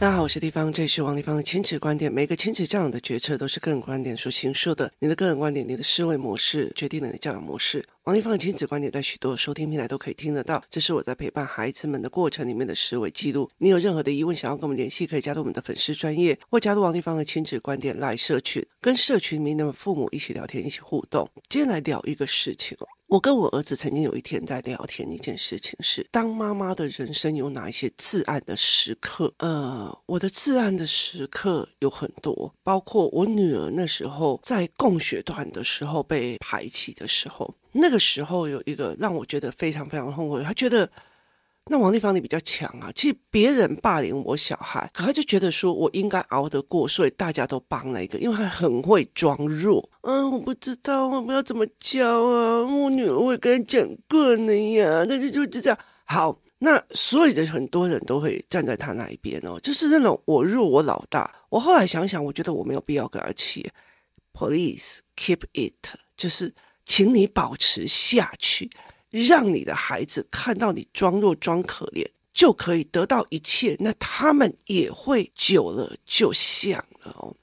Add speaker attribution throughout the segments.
Speaker 1: 大家好，我是地方，这里是王立方的亲子观点。每个亲子教养的决策都是个人观点所形塑的。你的个人观点，你的思维模式，决定了你的教养模式。王立方的亲子观点在许多收听平台都可以听得到。这是我在陪伴孩子们的过程里面的思维记录。你有任何的疑问想要跟我们联系，可以加入我们的粉丝专业，或加入王立方的亲子观点来社群，跟社群里面的父母一起聊天，一起互动。今天来聊一个事情。我跟我儿子曾经有一天在聊天，一件事情是，当妈妈的人生有哪一些至暗的时刻？呃，我的至暗的时刻有很多，包括我女儿那时候在供血团的时候被排挤的时候，那个时候有一个让我觉得非常非常后悔，她觉得。那王地方你比较强啊，其实别人霸凌我小孩，可他就觉得说我应该熬得过，所以大家都帮那个，因为他很会装弱。嗯，我不知道我们要怎么教啊，我女儿会跟人讲过的呀，但是就是这样。好，那所以的很多人都会站在他那一边哦，就是那种我弱我老大。我后来想想，我觉得我没有必要跟他气。Please keep it，就是请你保持下去。让你的孩子看到你装弱装可怜，就可以得到一切，那他们也会久了就像了哦。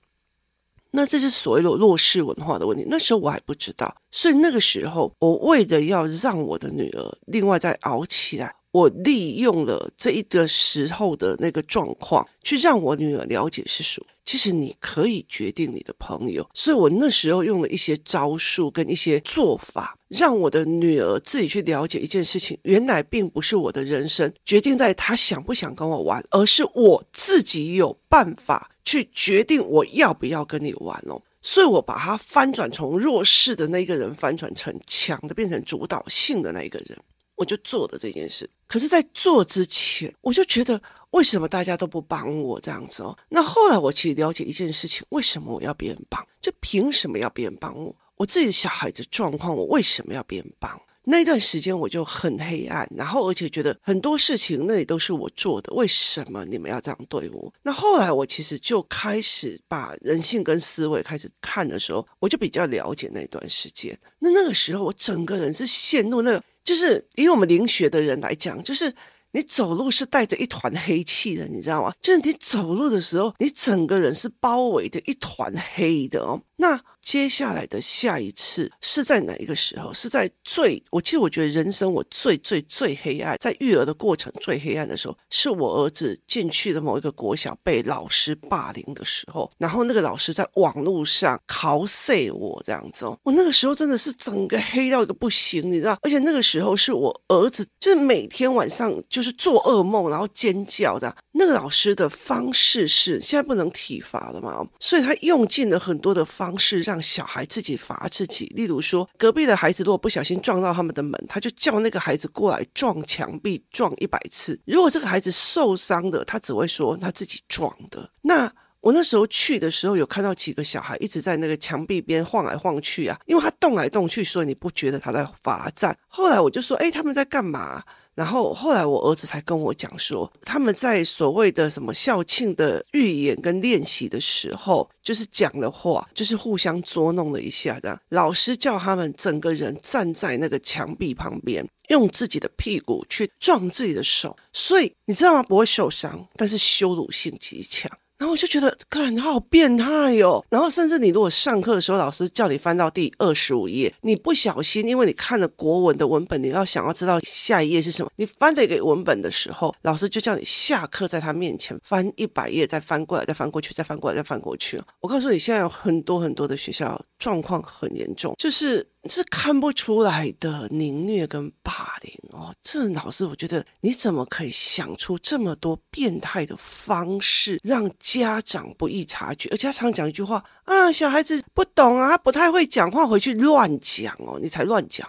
Speaker 1: 那这是所谓的弱势文化的问题。那时候我还不知道，所以那个时候我为了要让我的女儿另外再熬起来，我利用了这一个时候的那个状况，去让我女儿了解是什么。其实你可以决定你的朋友，所以我那时候用了一些招数跟一些做法，让我的女儿自己去了解一件事情。原来并不是我的人生决定在她想不想跟我玩，而是我自己有办法去决定我要不要跟你玩哦。所以我把它翻转，从弱势的那一个人翻转成强的，变成主导性的那一个人。我就做了这件事，可是，在做之前，我就觉得为什么大家都不帮我这样子哦？那后来我其实了解一件事情，为什么我要别人帮？就凭什么要别人帮我？我自己的小孩子状况，我为什么要别人帮？那段时间我就很黑暗，然后而且觉得很多事情那里都是我做的，为什么你们要这样对我？那后来我其实就开始把人性跟思维开始看的时候，我就比较了解那段时间。那那个时候我整个人是陷入那个。就是以我们灵学的人来讲，就是你走路是带着一团黑气的，你知道吗？就是你走路的时候，你整个人是包围着一团黑的哦。那接下来的下一次是在哪一个时候？是在最……我其实我觉得人生我最最最黑暗，在育儿的过程最黑暗的时候，是我儿子进去的某一个国小被老师霸凌的时候，然后那个老师在网络上嘲笑我这样子哦，我那个时候真的是整个黑到一个不行，你知道？而且那个时候是我儿子，就是每天晚上就是做噩梦，然后尖叫这样。那个老师的方式是现在不能体罚了嘛，所以他用尽了很多的方方式让。小孩自己罚自己，例如说，隔壁的孩子如果不小心撞到他们的门，他就叫那个孩子过来撞墙壁，撞一百次。如果这个孩子受伤的，他只会说他自己撞的。那我那时候去的时候，有看到几个小孩一直在那个墙壁边晃来晃去啊，因为他动来动去，所以你不觉得他在罚站。后来我就说，哎，他们在干嘛？然后后来我儿子才跟我讲说，他们在所谓的什么校庆的预演跟练习的时候，就是讲的话，就是互相捉弄了一下，这样老师叫他们整个人站在那个墙壁旁边，用自己的屁股去撞自己的手，所以你知道吗？不会受伤，但是羞辱性极强。然后我就觉得，看你好变态哟！然后甚至你如果上课的时候，老师叫你翻到第二十五页，你不小心，因为你看了国文的文本，你要想要知道下一页是什么，你翻这个文本的时候，老师就叫你下课在他面前翻一百页，再翻过来，再翻过去，再翻过来，再翻过去。我告诉你，现在有很多很多的学校状况很严重，就是。是看不出来的凌虐跟霸凌哦，这老师我觉得你怎么可以想出这么多变态的方式，让家长不易察觉？而且他常讲一句话啊，小孩子不懂啊，他不太会讲话，回去乱讲哦，你才乱讲。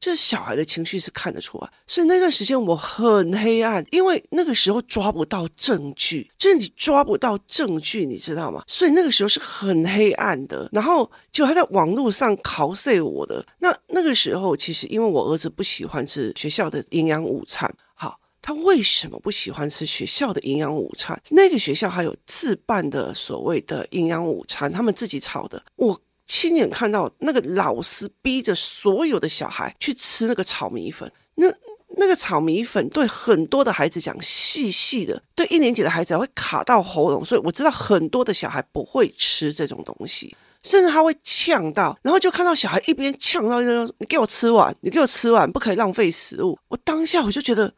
Speaker 1: 就是小孩的情绪是看得出来，所以那段时间我很黑暗，因为那个时候抓不到证据，就是你抓不到证据，你知道吗？所以那个时候是很黑暗的。然后就他在网络上嘲笑我的，那那个时候其实因为我儿子不喜欢吃学校的营养午餐，好，他为什么不喜欢吃学校的营养午餐？那个学校还有自办的所谓的营养午餐，他们自己炒的，我。亲眼看到那个老师逼着所有的小孩去吃那个炒米粉，那那个炒米粉对很多的孩子讲细细的，对一年级的孩子还会卡到喉咙，所以我知道很多的小孩不会吃这种东西，甚至他会呛到，然后就看到小孩一边呛到一边说：“你给我吃完，你给我吃完，不可以浪费食物。”我当下我就觉得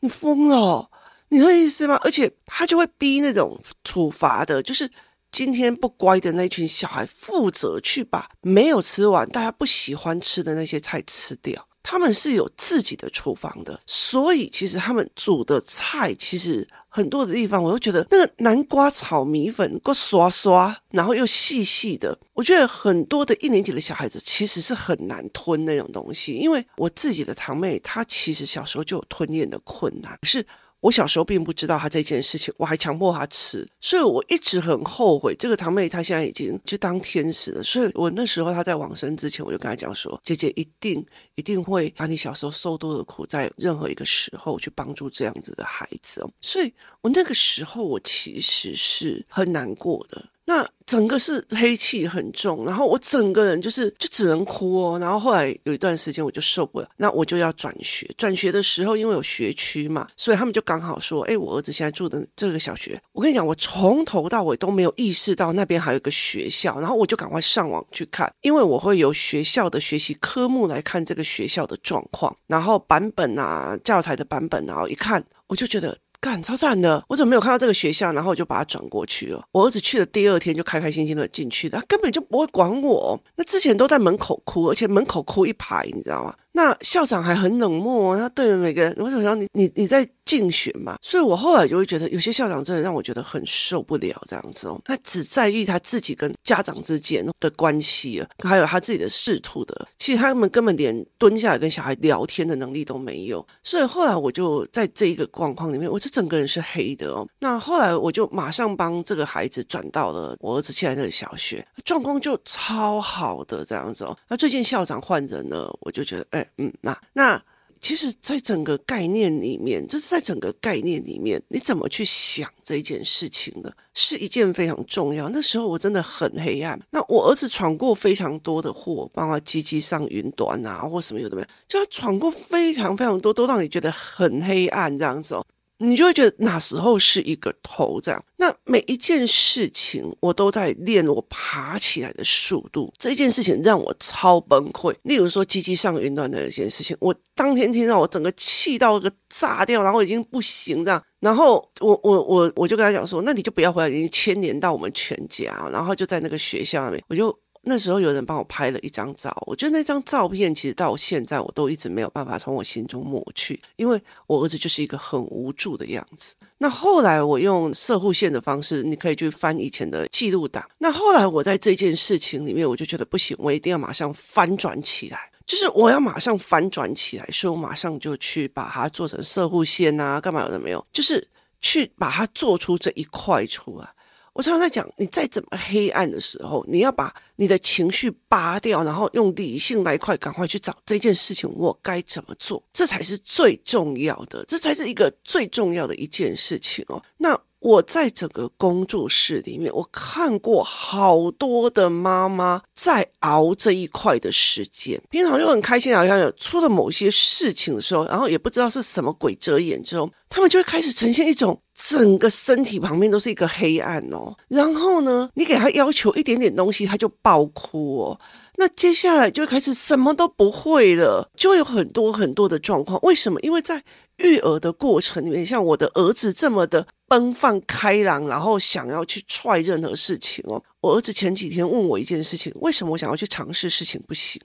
Speaker 1: 你疯了，你的意思吗？而且他就会逼那种处罚的，就是。今天不乖的那群小孩负责去把没有吃完、大家不喜欢吃的那些菜吃掉。他们是有自己的厨房的，所以其实他们煮的菜其实很多的地方，我都觉得那个南瓜炒米粉够刷刷，然后又细细的。我觉得很多的一年级的小孩子其实是很难吞那种东西，因为我自己的堂妹她其实小时候就有吞咽的困难，是。我小时候并不知道他这件事情，我还强迫他吃，所以我一直很后悔。这个堂妹她现在已经就当天使了，所以我那时候她在往生之前，我就跟她讲说：“姐姐一定一定会把你小时候受多的苦，在任何一个时候去帮助这样子的孩子。”所以，我那个时候我其实是很难过的。那整个是黑气很重，然后我整个人就是就只能哭哦。然后后来有一段时间我就受不了，那我就要转学。转学的时候，因为有学区嘛，所以他们就刚好说：“哎，我儿子现在住的这个小学，我跟你讲，我从头到尾都没有意识到那边还有一个学校。”然后我就赶快上网去看，因为我会由学校的学习科目来看这个学校的状况，然后版本啊、教材的版本啊，一看我就觉得。干超赞的！我怎么没有看到这个学校？然后我就把它转过去了。我儿子去了第二天就开开心心的进去的，他根本就不会管我。那之前都在门口哭，而且门口哭一排，你知道吗？那校长还很冷漠，他对每个人，我想想你你你在竞选嘛，所以我后来就会觉得有些校长真的让我觉得很受不了这样子哦。他只在意他自己跟家长之间的关系啊，还有他自己的仕途的，其实他们根本连蹲下来跟小孩聊天的能力都没有。所以后来我就在这一个状况里面，我这整个人是黑的哦。那后来我就马上帮这个孩子转到了我儿子现在的小学，状况就超好的这样子哦。那最近校长换人了，我就觉得哎。嗯，那那其实，在整个概念里面，就是在整个概念里面，你怎么去想这件事情呢？是一件非常重要。那时候我真的很黑暗。那我儿子闯过非常多的祸，包括机机上云端啊，或什么有的没有，就他闯过非常非常多，都让你觉得很黑暗这样子哦。你就会觉得哪时候是一个头这样，那每一件事情我都在练我爬起来的速度。这件事情让我超崩溃。例如说，鸡鸡上云端的一件事情，我当天听到我整个气到一个炸掉，然后已经不行这样。然后我我我我就跟他讲说，那你就不要回来，已经牵连到我们全家。然后就在那个学校里面，我就。那时候有人帮我拍了一张照，我觉得那张照片其实到现在我都一直没有办法从我心中抹去，因为我儿子就是一个很无助的样子。那后来我用社护线的方式，你可以去翻以前的记录档。那后来我在这件事情里面，我就觉得不行，我一定要马上翻转起来，就是我要马上翻转起来，所以我马上就去把它做成社护线啊，干嘛有的没有，就是去把它做出这一块出来。我常常在讲，你再怎么黑暗的时候，你要把你的情绪拔掉，然后用理性来快，赶快去找这件事情，我该怎么做，这才是最重要的，这才是一个最重要的一件事情哦。那。我在整个工作室里面，我看过好多的妈妈在熬这一块的时间，平常就很开心，好像有出了某些事情的时候，然后也不知道是什么鬼遮眼之后，他们就会开始呈现一种整个身体旁边都是一个黑暗哦。然后呢，你给他要求一点点东西，他就爆哭哦。那接下来就开始什么都不会了，就会有很多很多的状况。为什么？因为在育儿的过程里面，像我的儿子这么的奔放开朗，然后想要去踹任何事情哦。我儿子前几天问我一件事情，为什么我想要去尝试事情不行？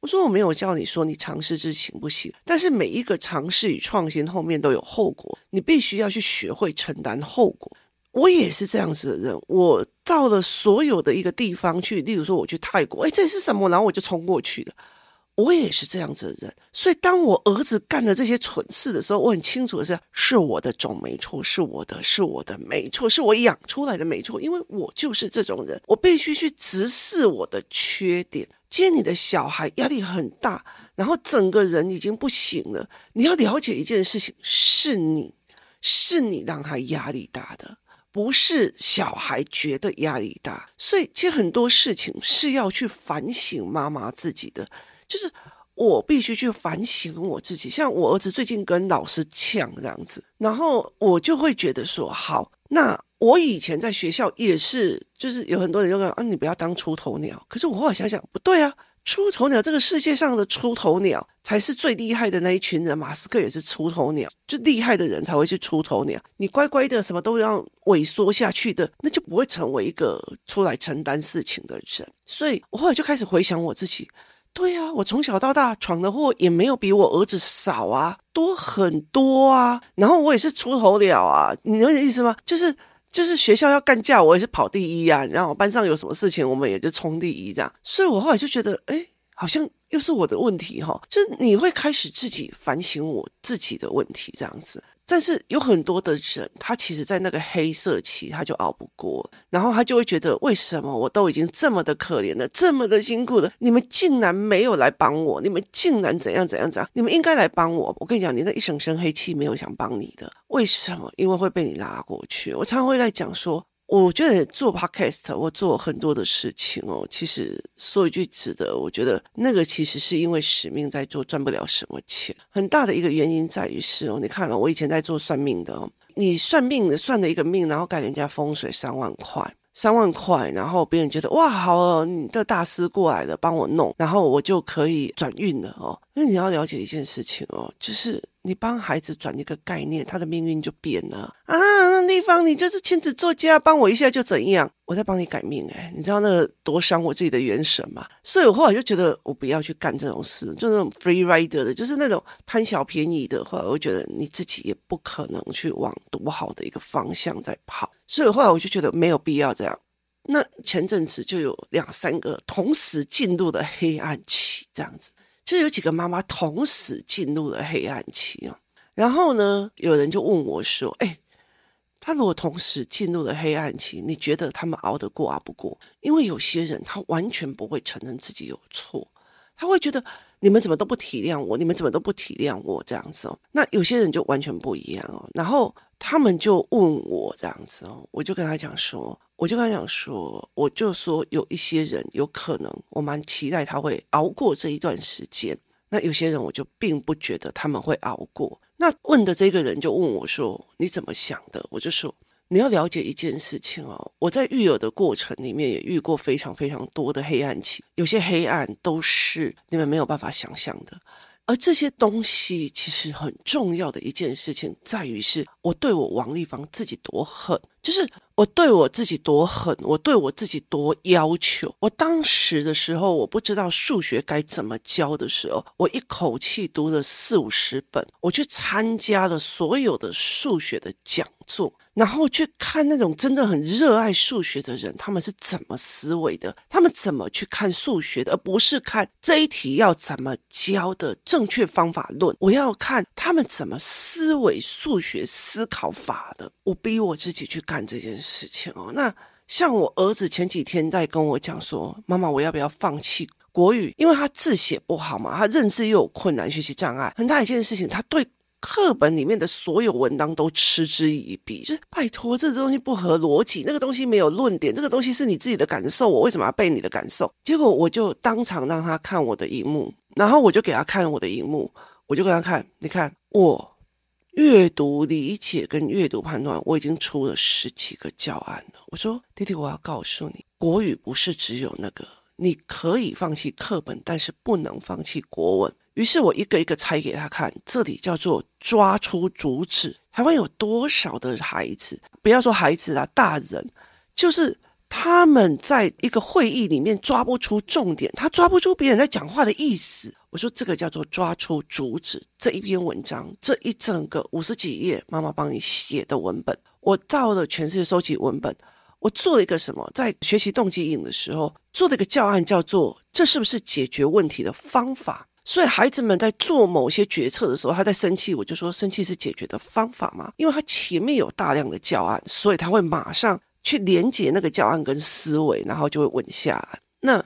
Speaker 1: 我说我没有叫你说你尝试事情不行，但是每一个尝试与创新后面都有后果，你必须要去学会承担后果。我也是这样子的人，我到了所有的一个地方去，例如说我去泰国，哎，这是什么？然后我就冲过去了。我也是这样子的人，所以当我儿子干的这些蠢事的时候，我很清楚的是，是我的种没错，是我的，是我的没错，是我养出来的没错，因为我就是这种人，我必须去直视我的缺点。接你的小孩压力很大，然后整个人已经不行了，你要了解一件事情，是你是你让他压力大的，不是小孩觉得压力大。所以其实很多事情是要去反省妈妈自己的。就是我必须去反省我自己。像我儿子最近跟老师呛这样子，然后我就会觉得说，好，那我以前在学校也是，就是有很多人就说啊，你不要当出头鸟。可是我后来想想，不对啊。出头鸟，这个世界上的出头鸟才是最厉害的那一群人。马斯克也是出头鸟，就厉害的人才会去出头鸟。你乖乖的，什么都要萎缩下去的，那就不会成为一个出来承担事情的人。所以我后来就开始回想我自己，对啊，我从小到大闯的祸也没有比我儿子少啊，多很多啊。然后我也是出头鸟啊，你有点意思吗？就是。就是学校要干架，我也是跑第一啊。然后班上有什么事情，我们也就冲第一这样。所以我后来就觉得，哎，好像又是我的问题哈。就是你会开始自己反省我自己的问题这样子。但是有很多的人，他其实，在那个黑色期，他就熬不过，然后他就会觉得，为什么我都已经这么的可怜了，这么的辛苦了，你们竟然没有来帮我？你们竟然怎样怎样怎样？你们应该来帮我！我跟你讲，你那一整身黑气，没有想帮你的，为什么？因为会被你拉过去。我常常会在讲说。我觉得做 podcast，我做很多的事情哦。其实说一句值得，我觉得那个其实是因为使命在做，赚不了什么钱。很大的一个原因在于是哦，你看了，我以前在做算命的哦，你算命的算了一个命，然后改人家风水三万块，三万块，然后别人觉得哇，好哦，你的大师过来了，帮我弄，然后我就可以转运了哦。那你要了解一件事情哦，就是。你帮孩子转一个概念，他的命运就变了啊！那地方你就是亲子作家，帮我一下就怎样？我在帮你改命哎，你知道那个多伤我自己的元神吗？所以我后来就觉得我不要去干这种事，就那种 free rider 的，就是那种贪小便宜的。后来我觉得你自己也不可能去往多好的一个方向在跑，所以后来我就觉得没有必要这样。那前阵子就有两三个同时进入的黑暗期，这样子。就有几个妈妈同时进入了黑暗期啊，然后呢，有人就问我说：“哎，他如果同时进入了黑暗期，你觉得他们熬得过熬不过？因为有些人他完全不会承认自己有错，他会觉得你们怎么都不体谅我，你们怎么都不体谅我这样子哦。那有些人就完全不一样哦，然后他们就问我这样子哦，我就跟他讲说。”我就跟他讲说，我就说有一些人有可能，我蛮期待他会熬过这一段时间。那有些人我就并不觉得他们会熬过。那问的这个人就问我说：“你怎么想的？”我就说：“你要了解一件事情哦，我在育儿的过程里面也遇过非常非常多的黑暗期，有些黑暗都是你们没有办法想象的。而这些东西其实很重要的一件事情在于是我对我王丽芳自己多狠，就是。”我对我自己多狠，我对我自己多要求。我当时的时候，我不知道数学该怎么教的时候，我一口气读了四五十本，我去参加了所有的数学的讲然后去看那种真的很热爱数学的人，他们是怎么思维的？他们怎么去看数学的？而不是看这一题要怎么教的正确方法论。我要看他们怎么思维数学思考法的。我逼我自己去干这件事情哦。那像我儿子前几天在跟我讲说：“妈妈，我要不要放弃国语？因为他字写不好嘛，他认字又有困难，学习障碍。很大一件事情，他对。”课本里面的所有文章都嗤之以鼻，就是拜托，这个东西不合逻辑，那个东西没有论点，这个东西是你自己的感受，我为什么要背你的感受？结果我就当场让他看我的荧幕，然后我就给他看我的荧幕，我就跟他看，你看我阅读理解跟阅读判断，我已经出了十几个教案了。我说弟弟，我要告诉你，国语不是只有那个，你可以放弃课本，但是不能放弃国文。于是我一个一个拆给他看，这里叫做抓出主旨。台湾有多少的孩子？不要说孩子啦，大人就是他们在一个会议里面抓不出重点，他抓不出别人在讲话的意思。我说这个叫做抓出主旨。这一篇文章，这一整个五十几页，妈妈帮你写的文本，我到了全世界收集文本，我做了一个什么？在学习动机营的时候，做了一个教案，叫做这是不是解决问题的方法？所以孩子们在做某些决策的时候，他在生气，我就说生气是解决的方法吗？因为他前面有大量的教案，所以他会马上去连接那个教案跟思维，然后就会稳下来。那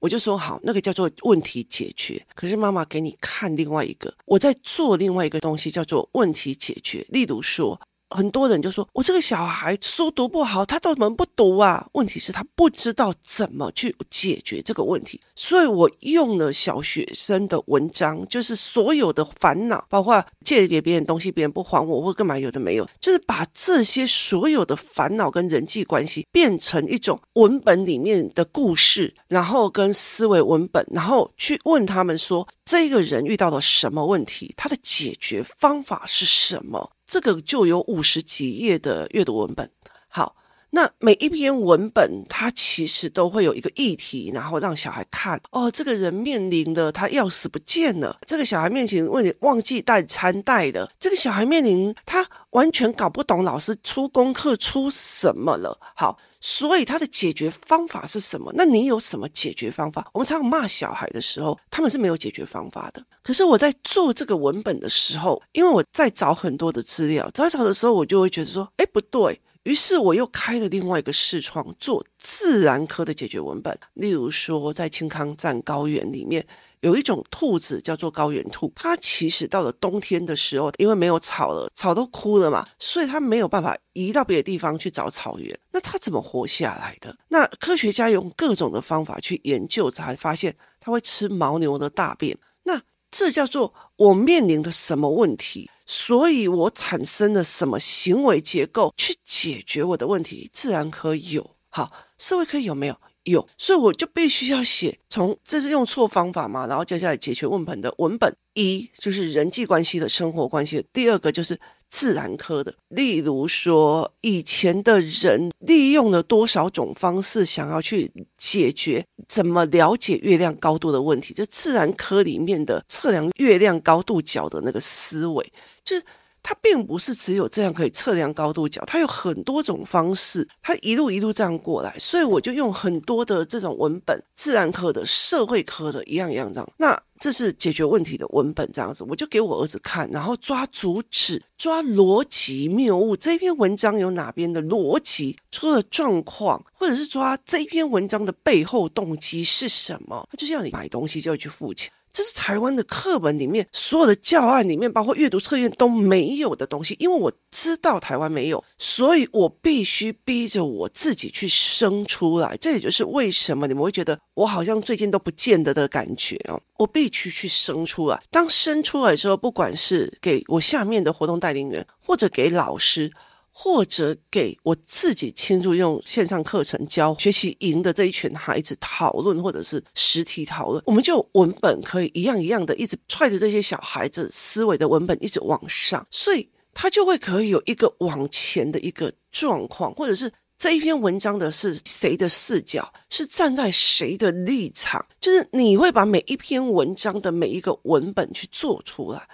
Speaker 1: 我就说好，那个叫做问题解决。可是妈妈给你看另外一个，我在做另外一个东西叫做问题解决。例如说，很多人就说，我这个小孩书读不好，他怎么不读啊？问题是，他不知道怎么去解决这个问题。所以我用了小学生的文章，就是所有的烦恼，包括借给别人东西，别人不还我，或干嘛有的没有，就是把这些所有的烦恼跟人际关系变成一种文本里面的故事，然后跟思维文本，然后去问他们说，这个人遇到了什么问题，他的解决方法是什么？这个就有五十几页的阅读文本。好。那每一篇文本，它其实都会有一个议题，然后让小孩看哦，这个人面临的他钥匙不见了，这个小孩面前问题忘记带餐袋了，这个小孩面临他完全搞不懂老师出功课出什么了。好，所以他的解决方法是什么？那你有什么解决方法？我们常常骂小孩的时候，他们是没有解决方法的。可是我在做这个文本的时候，因为我在找很多的资料，找找的时候，我就会觉得说，哎，不对。于是我又开了另外一个视窗，做自然科的解决文本。例如说，在青康藏高原里面，有一种兔子叫做高原兔，它其实到了冬天的时候，因为没有草了，草都枯了嘛，所以它没有办法移到别的地方去找草原。那它怎么活下来的？那科学家用各种的方法去研究，才发现它会吃牦牛的大便。那这叫做我面临的什么问题？所以我产生了什么行为结构去解决我的问题？自然科有，好，社会科有没有？有，所以我就必须要写。从这是用错方法嘛？然后接下来解决问本的文本一就是人际关系的生活关系，第二个就是。自然科的，例如说，以前的人利用了多少种方式想要去解决怎么了解月亮高度的问题？就自然科里面的测量月亮高度角的那个思维，就是。它并不是只有这样可以测量高度角，它有很多种方式，它一路一路这样过来，所以我就用很多的这种文本，自然科的、社会科的，一样一样这样。那这是解决问题的文本这样子，我就给我儿子看，然后抓主旨、抓逻辑谬误，这篇文章有哪边的逻辑出了状况，或者是抓这篇文章的背后动机是什么？他就是要你买东西就要去付钱。这是台湾的课本里面所有的教案里面，包括阅读测验都没有的东西。因为我知道台湾没有，所以我必须逼着我自己去生出来。这也就是为什么你们会觉得我好像最近都不见得的感觉哦。我必须去生出来。当生出来的时候，不管是给我下面的活动带领员，或者给老师。或者给我自己亲自用线上课程教学习营的这一群孩子讨论，或者是实体讨论，我们就文本可以一样一样的一直踹着这些小孩子思维的文本一直往上，所以他就会可以有一个往前的一个状况，或者是这一篇文章的是谁的视角，是站在谁的立场，就是你会把每一篇文章的每一个文本去做出来。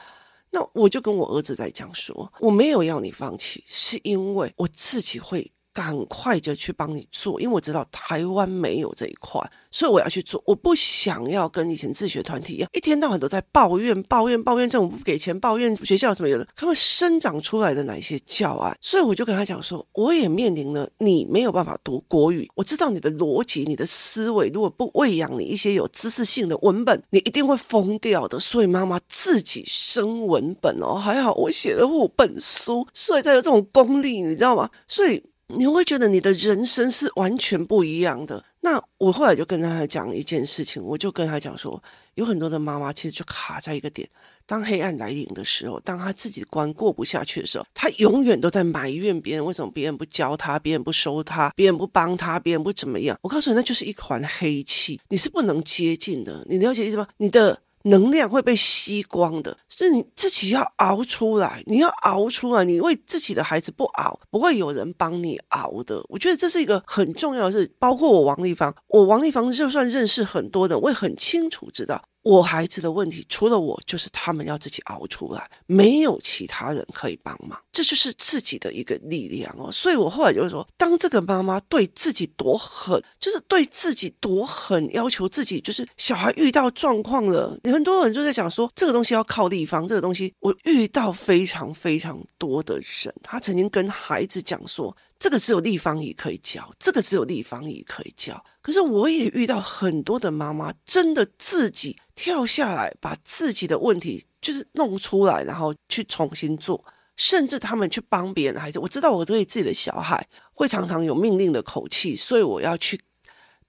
Speaker 1: 那我就跟我儿子在讲说，我没有要你放弃，是因为我自己会赶快就去帮你做，因为我知道台湾没有这一块，所以我要去做。我不想要跟以前自学团体一样，一天到晚都在抱怨、抱怨、抱怨政府不给钱，抱怨学校什么有的，他们生长出来的哪些教案？所以我就跟他讲说，我也面临了你没有办法读国语，我知道你的逻辑、你的思维，如果不喂养你一些有知识性的文本，你一定会疯掉的。所以妈妈自己生文本哦，还好我写了五本书，所以才有这种功力，你知道吗？所以。你会觉得你的人生是完全不一样的。那我后来就跟他讲一件事情，我就跟他讲说，有很多的妈妈其实就卡在一个点，当黑暗来临的时候，当他自己关过不下去的时候，他永远都在埋怨别人为什么别人不教他，别人不收他，别人不帮他，别人不怎么样。我告诉你，那就是一团黑气，你是不能接近的。你了解意思吗？你的。能量会被吸光的，所以你自己要熬出来，你要熬出来，你为自己的孩子不熬，不会有人帮你熬的。我觉得这是一个很重要的事，包括我王丽芳，我王丽芳就算认识很多人，我也很清楚知道。我孩子的问题，除了我，就是他们要自己熬出来，没有其他人可以帮忙，这就是自己的一个力量哦。所以我后来就是说，当这个妈妈对自己多狠，就是对自己多狠，要求自己，就是小孩遇到状况了，你很多人就在讲说，这个东西要靠地方，这个东西我遇到非常非常多的人，他曾经跟孩子讲说。这个只有立方体可以教，这个只有立方体可以教。可是我也遇到很多的妈妈，真的自己跳下来，把自己的问题就是弄出来，然后去重新做。甚至他们去帮别人的孩子。我知道我对自己的小孩会常常有命令的口气，所以我要去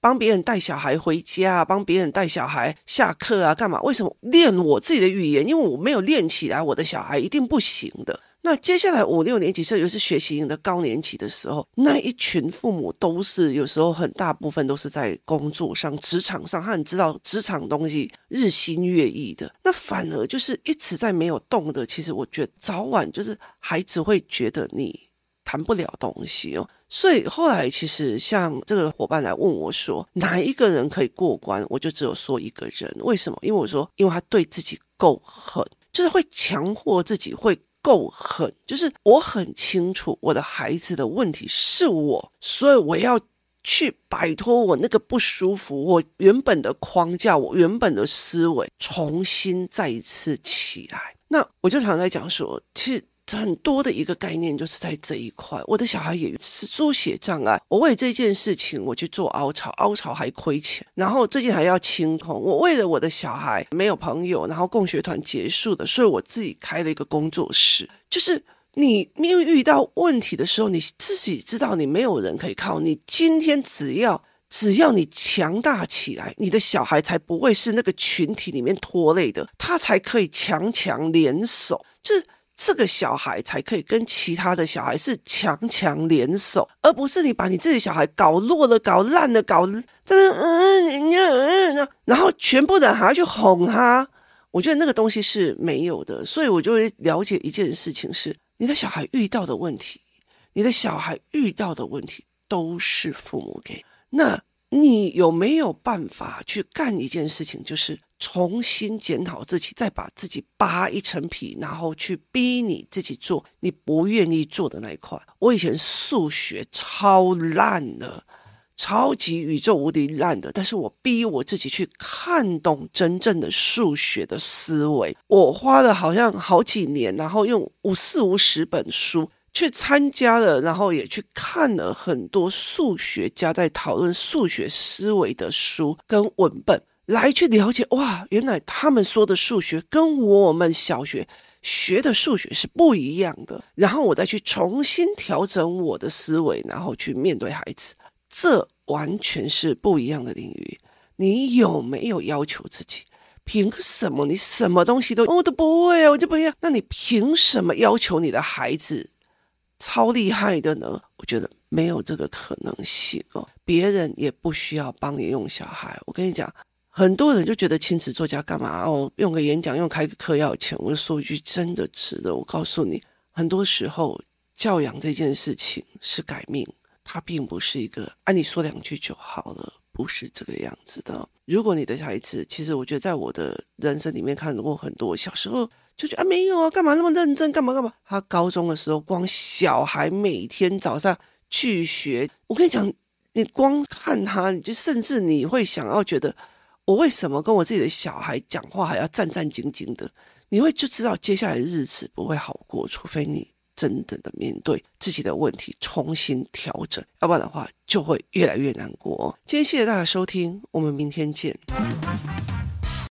Speaker 1: 帮别人带小孩回家，帮别人带小孩下课啊，干嘛？为什么练我自己的语言？因为我没有练起来，我的小孩一定不行的。那接下来五六年级，甚至又是学习营的高年级的时候，那一群父母都是有时候很大部分都是在工作上、职场上，他很知道职场东西日新月异的。那反而就是一直在没有动的。其实我觉得早晚就是孩子会觉得你谈不了东西哦。所以后来其实像这个伙伴来问我说，哪一个人可以过关？我就只有说一个人。为什么？因为我说，因为他对自己够狠，就是会强迫自己会。够狠，就是我很清楚我的孩子的问题是我，所以我要去摆脱我那个不舒服，我原本的框架，我原本的思维，重新再一次起来。那我就常在讲说，其实。很多的一个概念就是在这一块，我的小孩也是书写障碍，我为这件事情我去做凹槽，凹槽还亏钱，然后最近还要清空。我为了我的小孩没有朋友，然后共学团结束的，所以我自己开了一个工作室。就是你面遇到问题的时候，你自己知道你没有人可以靠，你今天只要只要你强大起来，你的小孩才不会是那个群体里面拖累的，他才可以强强联手，就是。这个小孩才可以跟其他的小孩是强强联手，而不是你把你自己小孩搞弱了、搞烂了、搞真的嗯嗯，然后全部人还要去哄他。我觉得那个东西是没有的，所以我就会了解一件事情是：你的小孩遇到的问题，你的小孩遇到的问题都是父母给。那你有没有办法去干一件事情，就是？重新检讨自己，再把自己扒一层皮，然后去逼你自己做你不愿意做的那一块。我以前数学超烂的，超级宇宙无敌烂的，但是我逼我自己去看懂真正的数学的思维。我花了好像好几年，然后用五四五十本书去参加了，然后也去看了很多数学家在讨论数学思维的书跟文本。来去了解哇，原来他们说的数学跟我们小学学的数学是不一样的。然后我再去重新调整我的思维，然后去面对孩子，这完全是不一样的领域。你有没有要求自己？凭什么你什么东西都我都不会啊，我就不要？那你凭什么要求你的孩子超厉害的呢？我觉得没有这个可能性哦。别人也不需要帮你用小孩。我跟你讲。很多人就觉得亲子作家干嘛哦？用个演讲，用开个课要钱。我就说一句真的值得。我告诉你，很多时候教养这件事情是改命，它并不是一个按你说两句就好了，不是这个样子的。如果你的孩子，其实我觉得在我的人生里面看过很多，小时候就觉得啊没有啊，干嘛那么认真，干嘛干嘛。他高中的时候，光小孩每天早上去学，我跟你讲，你光看他，你就甚至你会想要觉得。我为什么跟我自己的小孩讲话还要战战兢兢的？你会就知道接下来的日子不会好过，除非你真正的面对自己的问题，重新调整，要不然的话就会越来越难过。今天谢谢大家收听，我们明天见。